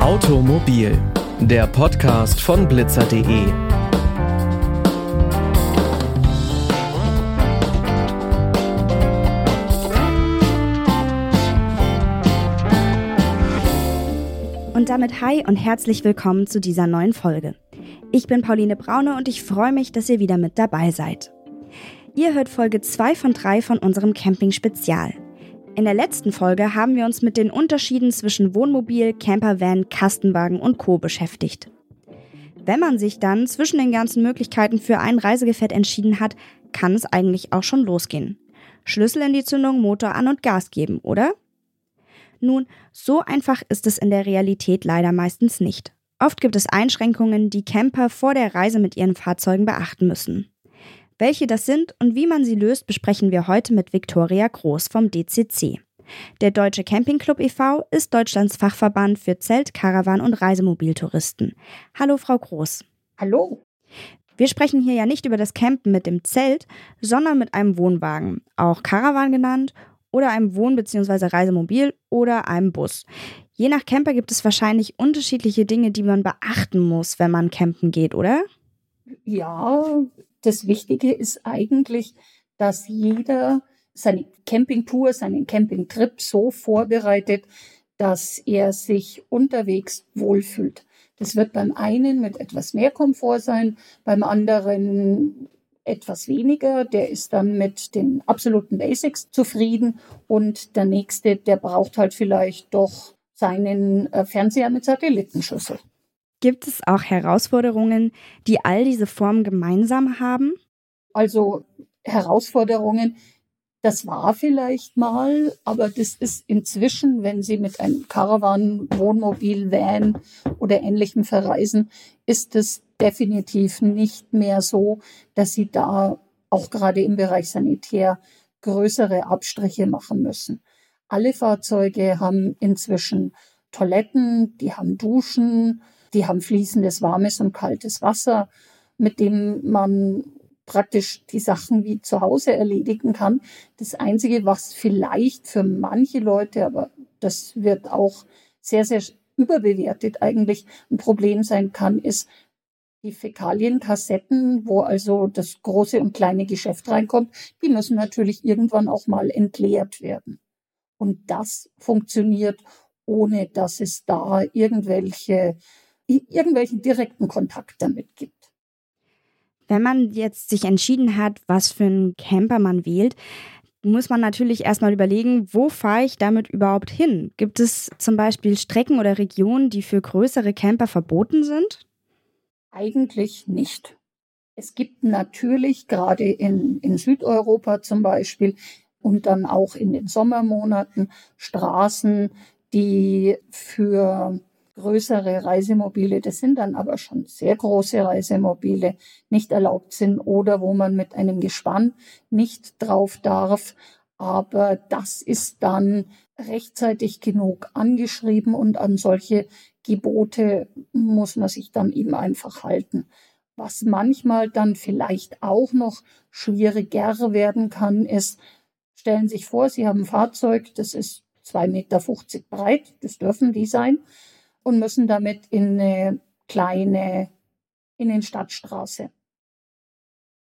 Automobil, der Podcast von blitzer.de. Und damit hi und herzlich willkommen zu dieser neuen Folge. Ich bin Pauline Braune und ich freue mich, dass ihr wieder mit dabei seid. Ihr hört Folge 2 von 3 von unserem Camping Spezial. In der letzten Folge haben wir uns mit den Unterschieden zwischen Wohnmobil, Campervan, Kastenwagen und Co. beschäftigt. Wenn man sich dann zwischen den ganzen Möglichkeiten für ein Reisegefährt entschieden hat, kann es eigentlich auch schon losgehen. Schlüssel in die Zündung, Motor an und Gas geben, oder? Nun, so einfach ist es in der Realität leider meistens nicht. Oft gibt es Einschränkungen, die Camper vor der Reise mit ihren Fahrzeugen beachten müssen. Welche das sind und wie man sie löst, besprechen wir heute mit Viktoria Groß vom DCC. Der Deutsche Campingclub e.V. ist Deutschlands Fachverband für Zelt-, Caravan- und Reisemobiltouristen. Hallo, Frau Groß. Hallo. Wir sprechen hier ja nicht über das Campen mit dem Zelt, sondern mit einem Wohnwagen, auch Caravan genannt, oder einem Wohn- bzw. Reisemobil oder einem Bus. Je nach Camper gibt es wahrscheinlich unterschiedliche Dinge, die man beachten muss, wenn man campen geht, oder? Ja, das Wichtige ist eigentlich, dass jeder seine Campingtour, seinen Campingtrip so vorbereitet, dass er sich unterwegs wohlfühlt. Das wird beim einen mit etwas mehr Komfort sein, beim anderen etwas weniger. Der ist dann mit den absoluten Basics zufrieden und der nächste, der braucht halt vielleicht doch seinen äh, Fernseher mit Satellitenschüssel. Gibt es auch Herausforderungen, die all diese Formen gemeinsam haben? Also Herausforderungen, das war vielleicht mal, aber das ist inzwischen, wenn Sie mit einem Caravan, Wohnmobil, Van oder ähnlichem verreisen, ist es definitiv nicht mehr so, dass Sie da auch gerade im Bereich Sanitär größere Abstriche machen müssen. Alle Fahrzeuge haben inzwischen Toiletten, die haben Duschen, die haben fließendes warmes und kaltes Wasser, mit dem man praktisch die Sachen wie zu Hause erledigen kann. Das Einzige, was vielleicht für manche Leute, aber das wird auch sehr, sehr überbewertet eigentlich ein Problem sein kann, ist die Fäkalienkassetten, wo also das große und kleine Geschäft reinkommt, die müssen natürlich irgendwann auch mal entleert werden. Und das funktioniert, ohne dass es da irgendwelche, irgendwelchen direkten Kontakt damit gibt. Wenn man jetzt sich entschieden hat, was für einen Camper man wählt, muss man natürlich erstmal überlegen, wo fahre ich damit überhaupt hin? Gibt es zum Beispiel Strecken oder Regionen, die für größere Camper verboten sind? Eigentlich nicht. Es gibt natürlich gerade in, in Südeuropa zum Beispiel und dann auch in den Sommermonaten Straßen, die für größere Reisemobile, das sind dann aber schon sehr große Reisemobile, nicht erlaubt sind oder wo man mit einem Gespann nicht drauf darf. Aber das ist dann rechtzeitig genug angeschrieben und an solche Gebote muss man sich dann eben einfach halten. Was manchmal dann vielleicht auch noch schwieriger werden kann, ist, Stellen Sie sich vor, Sie haben ein Fahrzeug, das ist 2,50 Meter breit, das dürfen die sein, und müssen damit in eine kleine Innenstadtstraße.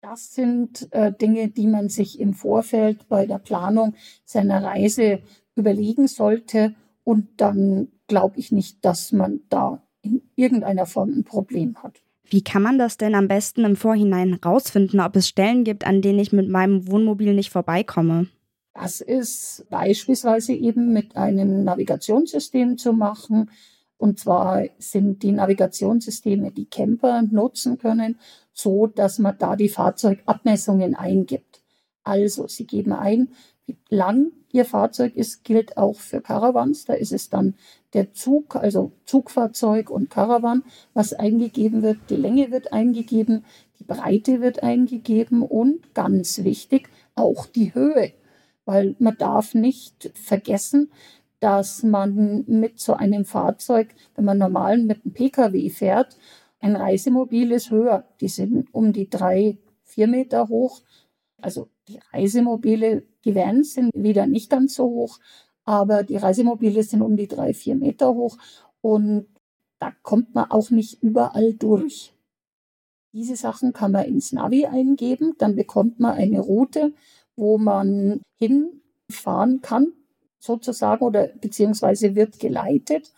Das sind äh, Dinge, die man sich im Vorfeld bei der Planung seiner Reise überlegen sollte. Und dann glaube ich nicht, dass man da in irgendeiner Form ein Problem hat. Wie kann man das denn am besten im Vorhinein rausfinden, ob es Stellen gibt, an denen ich mit meinem Wohnmobil nicht vorbeikomme? Das ist beispielsweise eben mit einem Navigationssystem zu machen. Und zwar sind die Navigationssysteme, die Camper nutzen können, so dass man da die Fahrzeugabmessungen eingibt. Also Sie geben ein, wie lang Ihr Fahrzeug ist, gilt auch für Caravans. Da ist es dann der Zug, also Zugfahrzeug und Caravan, was eingegeben wird. Die Länge wird eingegeben, die Breite wird eingegeben und ganz wichtig, auch die Höhe weil man darf nicht vergessen, dass man mit so einem Fahrzeug, wenn man normal mit einem Pkw fährt, ein Reisemobil ist höher. Die sind um die drei, vier Meter hoch. Also die Reisemobile, die Vans sind wieder nicht ganz so hoch, aber die Reisemobile sind um die drei, vier Meter hoch und da kommt man auch nicht überall durch. Diese Sachen kann man ins Navi eingeben, dann bekommt man eine Route, wo man hinfahren kann, sozusagen, oder beziehungsweise wird geleitet.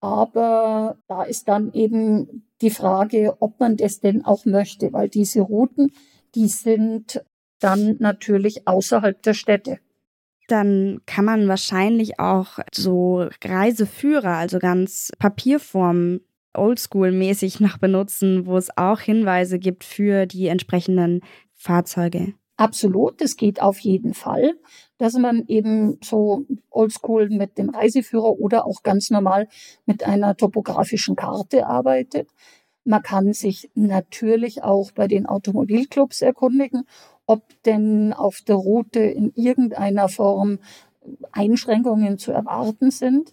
Aber da ist dann eben die Frage, ob man das denn auch möchte, weil diese Routen, die sind dann natürlich außerhalb der Städte. Dann kann man wahrscheinlich auch so Reiseführer, also ganz Papierform, oldschool-mäßig noch benutzen, wo es auch Hinweise gibt für die entsprechenden Fahrzeuge. Absolut, das geht auf jeden Fall, dass man eben so oldschool mit dem Reiseführer oder auch ganz normal mit einer topografischen Karte arbeitet. Man kann sich natürlich auch bei den Automobilclubs erkundigen, ob denn auf der Route in irgendeiner Form Einschränkungen zu erwarten sind.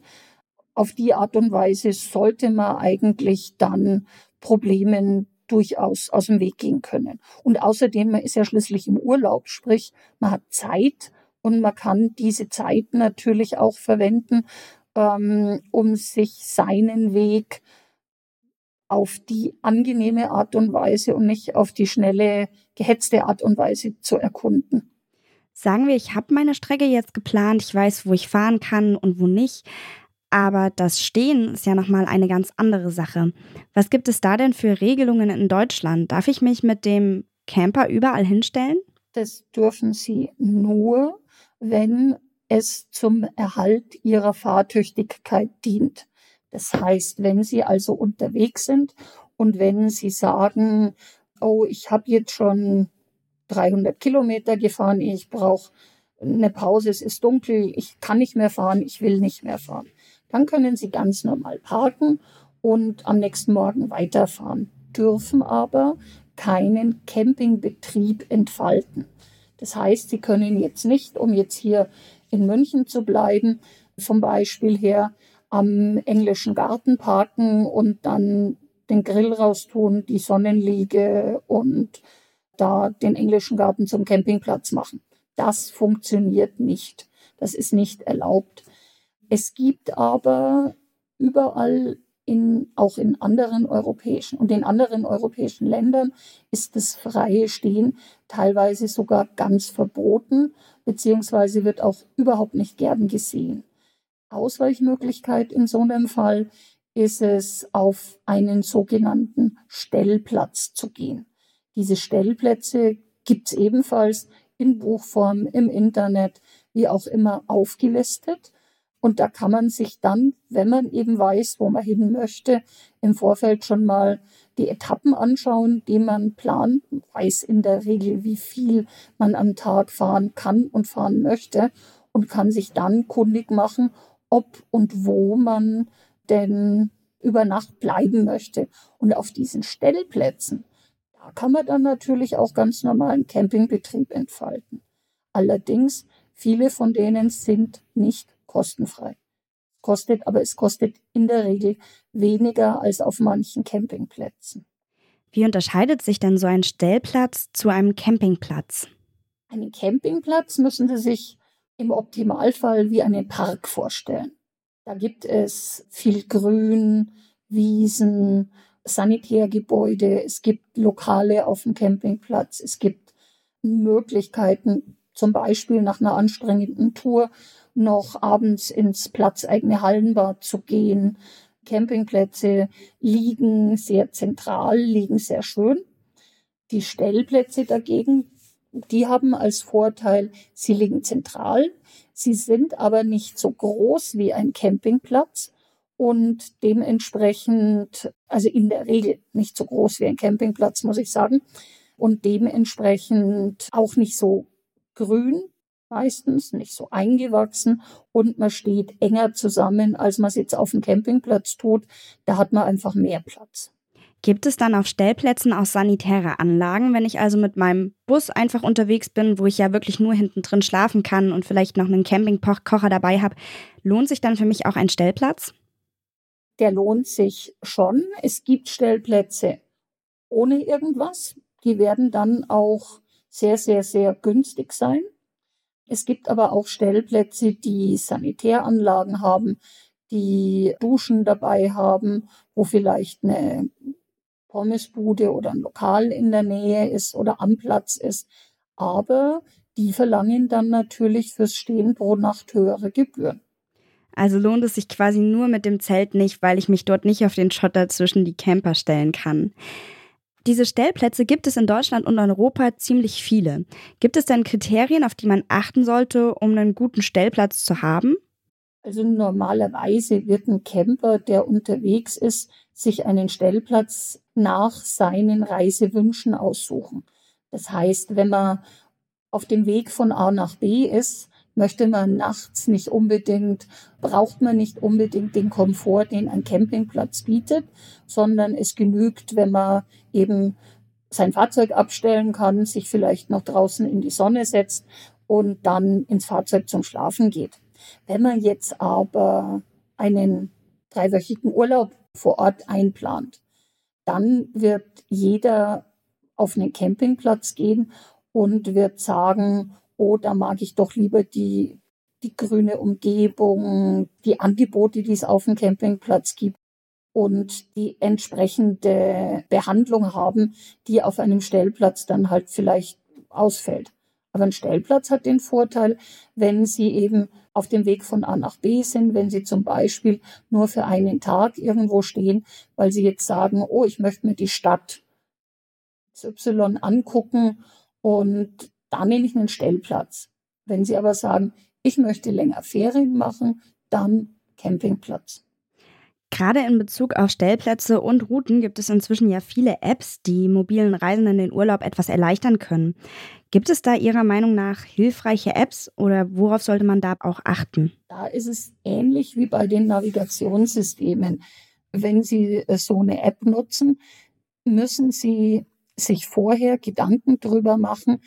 Auf die Art und Weise sollte man eigentlich dann Problemen durchaus aus dem Weg gehen können. Und außerdem, man ist ja schließlich im Urlaub, sprich, man hat Zeit und man kann diese Zeit natürlich auch verwenden, ähm, um sich seinen Weg auf die angenehme Art und Weise und nicht auf die schnelle, gehetzte Art und Weise zu erkunden. Sagen wir, ich habe meine Strecke jetzt geplant, ich weiß, wo ich fahren kann und wo nicht. Aber das Stehen ist ja nochmal eine ganz andere Sache. Was gibt es da denn für Regelungen in Deutschland? Darf ich mich mit dem Camper überall hinstellen? Das dürfen Sie nur, wenn es zum Erhalt Ihrer Fahrtüchtigkeit dient. Das heißt, wenn Sie also unterwegs sind und wenn Sie sagen, oh, ich habe jetzt schon 300 Kilometer gefahren, ich brauche eine Pause, es ist dunkel, ich kann nicht mehr fahren, ich will nicht mehr fahren dann können Sie ganz normal parken und am nächsten Morgen weiterfahren, dürfen aber keinen Campingbetrieb entfalten. Das heißt, Sie können jetzt nicht, um jetzt hier in München zu bleiben, vom Beispiel her am englischen Garten parken und dann den Grill raustun, die Sonnenliege und da den englischen Garten zum Campingplatz machen. Das funktioniert nicht. Das ist nicht erlaubt. Es gibt aber überall in, auch in anderen europäischen und in anderen europäischen Ländern ist das freie Stehen teilweise sogar ganz verboten, beziehungsweise wird auch überhaupt nicht gern gesehen. Ausweichmöglichkeit in so einem Fall ist es, auf einen sogenannten Stellplatz zu gehen. Diese Stellplätze gibt es ebenfalls in Buchform, im Internet, wie auch immer aufgelistet. Und da kann man sich dann, wenn man eben weiß, wo man hin möchte, im Vorfeld schon mal die Etappen anschauen, die man plant, weiß in der Regel, wie viel man am Tag fahren kann und fahren möchte und kann sich dann kundig machen, ob und wo man denn über Nacht bleiben möchte. Und auf diesen Stellplätzen, da kann man dann natürlich auch ganz normalen Campingbetrieb entfalten. Allerdings, viele von denen sind nicht kostenfrei. Kostet, aber es kostet in der Regel weniger als auf manchen Campingplätzen. Wie unterscheidet sich denn so ein Stellplatz zu einem Campingplatz? Einen Campingplatz müssen Sie sich im Optimalfall wie einen Park vorstellen. Da gibt es viel Grün, Wiesen, Sanitärgebäude, es gibt Lokale auf dem Campingplatz, es gibt Möglichkeiten, zum Beispiel nach einer anstrengenden Tour noch abends ins platzeigene Hallenbad zu gehen. Campingplätze liegen sehr zentral, liegen sehr schön. Die Stellplätze dagegen, die haben als Vorteil, sie liegen zentral, sie sind aber nicht so groß wie ein Campingplatz und dementsprechend, also in der Regel nicht so groß wie ein Campingplatz, muss ich sagen, und dementsprechend auch nicht so grün, meistens, nicht so eingewachsen und man steht enger zusammen, als man es jetzt auf dem Campingplatz tut. Da hat man einfach mehr Platz. Gibt es dann auf Stellplätzen auch sanitäre Anlagen, wenn ich also mit meinem Bus einfach unterwegs bin, wo ich ja wirklich nur hinten drin schlafen kann und vielleicht noch einen Campingkocher dabei habe? Lohnt sich dann für mich auch ein Stellplatz? Der lohnt sich schon. Es gibt Stellplätze ohne irgendwas. Die werden dann auch sehr, sehr, sehr günstig sein. Es gibt aber auch Stellplätze, die Sanitäranlagen haben, die Duschen dabei haben, wo vielleicht eine Pommesbude oder ein Lokal in der Nähe ist oder am Platz ist. Aber die verlangen dann natürlich fürs Stehen pro Nacht höhere Gebühren. Also lohnt es sich quasi nur mit dem Zelt nicht, weil ich mich dort nicht auf den Schotter zwischen die Camper stellen kann. Diese Stellplätze gibt es in Deutschland und Europa ziemlich viele. Gibt es denn Kriterien, auf die man achten sollte, um einen guten Stellplatz zu haben? Also normalerweise wird ein Camper, der unterwegs ist, sich einen Stellplatz nach seinen Reisewünschen aussuchen. Das heißt, wenn man auf dem Weg von A nach B ist, möchte man nachts nicht unbedingt, braucht man nicht unbedingt den Komfort, den ein Campingplatz bietet, sondern es genügt, wenn man eben sein Fahrzeug abstellen kann, sich vielleicht noch draußen in die Sonne setzt und dann ins Fahrzeug zum Schlafen geht. Wenn man jetzt aber einen dreiwöchigen Urlaub vor Ort einplant, dann wird jeder auf einen Campingplatz gehen und wird sagen, oh, da mag ich doch lieber die, die grüne Umgebung, die Angebote, die es auf dem Campingplatz gibt und die entsprechende Behandlung haben, die auf einem Stellplatz dann halt vielleicht ausfällt. Aber ein Stellplatz hat den Vorteil, wenn Sie eben auf dem Weg von A nach B sind, wenn Sie zum Beispiel nur für einen Tag irgendwo stehen, weil Sie jetzt sagen, oh, ich möchte mir die Stadt Y angucken und da nehme ich einen Stellplatz. Wenn Sie aber sagen, ich möchte länger Ferien machen, dann Campingplatz. Gerade in Bezug auf Stellplätze und Routen gibt es inzwischen ja viele Apps, die mobilen Reisenden den Urlaub etwas erleichtern können. Gibt es da Ihrer Meinung nach hilfreiche Apps oder worauf sollte man da auch achten? Da ist es ähnlich wie bei den Navigationssystemen. Wenn Sie äh, so eine App nutzen, müssen Sie sich vorher Gedanken darüber machen,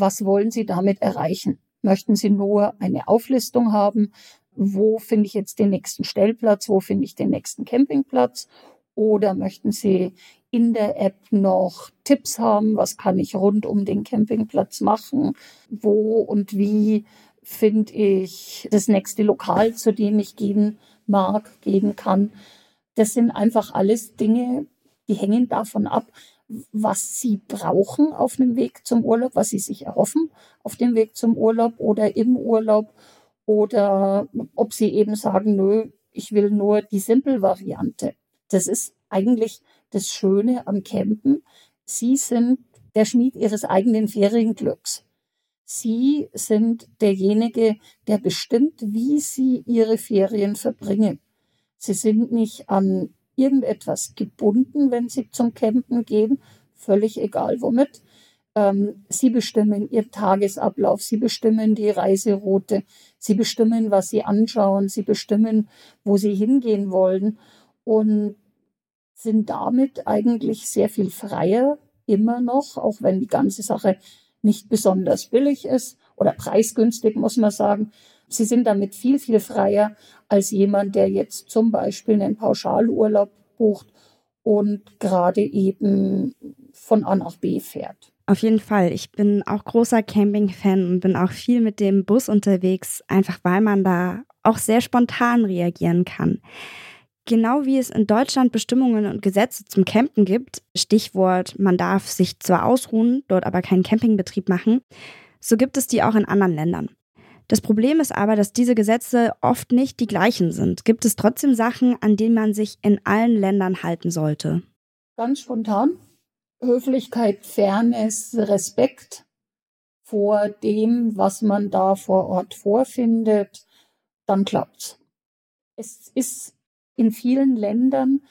was wollen Sie damit erreichen? Möchten Sie nur eine Auflistung haben? Wo finde ich jetzt den nächsten Stellplatz? Wo finde ich den nächsten Campingplatz? Oder möchten Sie in der App noch Tipps haben? Was kann ich rund um den Campingplatz machen? Wo und wie finde ich das nächste Lokal, zu dem ich gehen mag, gehen kann? Das sind einfach alles Dinge, die hängen davon ab, was sie brauchen auf dem Weg zum Urlaub, was sie sich erhoffen auf dem Weg zum Urlaub oder im Urlaub oder ob sie eben sagen, nö, ich will nur die Simple-Variante. Das ist eigentlich das Schöne am Campen. Sie sind der Schmied ihres eigenen Ferienglücks. Sie sind derjenige, der bestimmt, wie sie ihre Ferien verbringen. Sie sind nicht an irgendetwas gebunden, wenn sie zum Campen gehen, völlig egal womit. Ähm, sie bestimmen ihren Tagesablauf, sie bestimmen die Reiseroute, sie bestimmen, was sie anschauen, sie bestimmen, wo sie hingehen wollen und sind damit eigentlich sehr viel freier immer noch, auch wenn die ganze Sache nicht besonders billig ist oder preisgünstig, muss man sagen. Sie sind damit viel, viel freier als jemand, der jetzt zum Beispiel einen Pauschalurlaub bucht und gerade eben von A nach B fährt. Auf jeden Fall. Ich bin auch großer Camping-Fan und bin auch viel mit dem Bus unterwegs, einfach weil man da auch sehr spontan reagieren kann. Genau wie es in Deutschland Bestimmungen und Gesetze zum Campen gibt, Stichwort, man darf sich zwar ausruhen, dort aber keinen Campingbetrieb machen, so gibt es die auch in anderen Ländern. Das Problem ist aber, dass diese Gesetze oft nicht die gleichen sind. Gibt es trotzdem Sachen, an denen man sich in allen Ländern halten sollte? Ganz spontan. Höflichkeit, Fairness, Respekt vor dem, was man da vor Ort vorfindet, dann klappt's. Es ist in vielen Ländern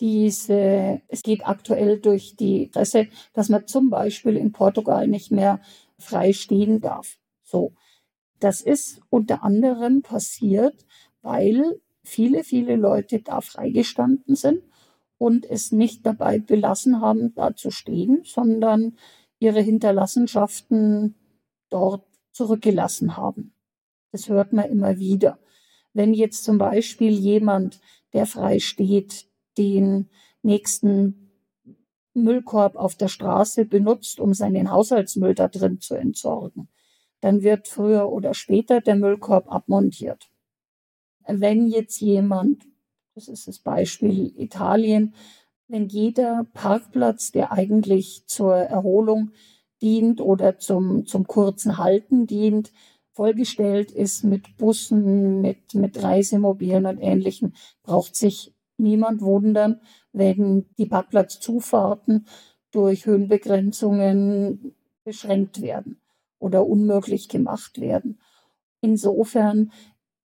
diese, es geht aktuell durch die Presse, dass man zum Beispiel in Portugal nicht mehr frei stehen darf. So. Das ist unter anderem passiert, weil viele, viele Leute da freigestanden sind und es nicht dabei belassen haben, da zu stehen, sondern ihre Hinterlassenschaften dort zurückgelassen haben. Das hört man immer wieder. Wenn jetzt zum Beispiel jemand, der frei steht, den nächsten Müllkorb auf der Straße benutzt, um seinen Haushaltsmüll da drin zu entsorgen. Dann wird früher oder später der Müllkorb abmontiert. Wenn jetzt jemand, das ist das Beispiel Italien, wenn jeder Parkplatz, der eigentlich zur Erholung dient oder zum, zum kurzen Halten dient, vollgestellt ist mit Bussen, mit, mit Reisemobilen und Ähnlichem, braucht sich niemand wundern, wenn die Parkplatzzufahrten durch Höhenbegrenzungen beschränkt werden oder unmöglich gemacht werden. Insofern,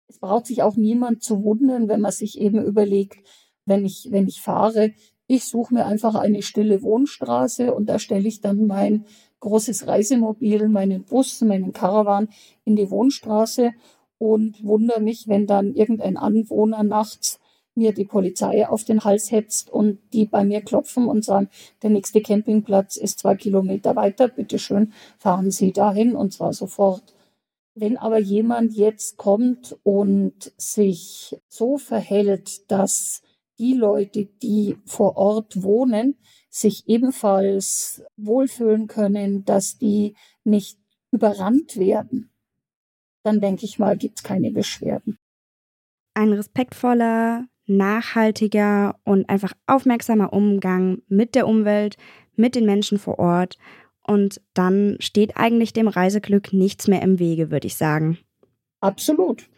es braucht sich auch niemand zu wundern, wenn man sich eben überlegt, wenn ich, wenn ich fahre, ich suche mir einfach eine stille Wohnstraße und da stelle ich dann mein großes Reisemobil, meinen Bus, meinen Caravan in die Wohnstraße und wundere mich, wenn dann irgendein Anwohner nachts mir die Polizei auf den Hals hetzt und die bei mir klopfen und sagen, der nächste Campingplatz ist zwei Kilometer weiter, bitteschön, fahren Sie dahin und zwar sofort. Wenn aber jemand jetzt kommt und sich so verhält, dass die Leute, die vor Ort wohnen, sich ebenfalls wohlfühlen können, dass die nicht überrannt werden, dann denke ich mal, gibt es keine Beschwerden. Ein respektvoller, nachhaltiger und einfach aufmerksamer Umgang mit der Umwelt, mit den Menschen vor Ort. Und dann steht eigentlich dem Reiseglück nichts mehr im Wege, würde ich sagen. Absolut.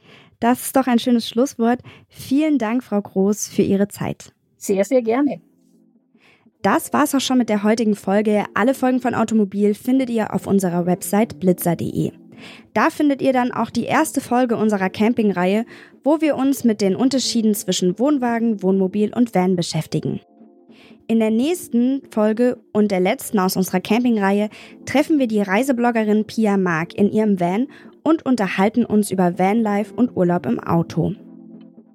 Das ist doch ein schönes Schlusswort. Vielen Dank, Frau Groß, für Ihre Zeit. Sehr, sehr gerne. Das war's auch schon mit der heutigen Folge. Alle Folgen von Automobil findet ihr auf unserer Website blitzer.de. Da findet ihr dann auch die erste Folge unserer Campingreihe, wo wir uns mit den Unterschieden zwischen Wohnwagen, Wohnmobil und Van beschäftigen. In der nächsten Folge und der letzten aus unserer Campingreihe treffen wir die Reisebloggerin Pia Mark in ihrem Van und unterhalten uns über Vanlife und Urlaub im Auto.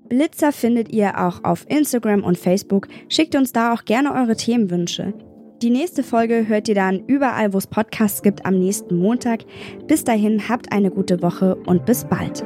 Blitzer findet ihr auch auf Instagram und Facebook. Schickt uns da auch gerne eure Themenwünsche. Die nächste Folge hört ihr dann überall, wo es Podcasts gibt, am nächsten Montag. Bis dahin habt eine gute Woche und bis bald.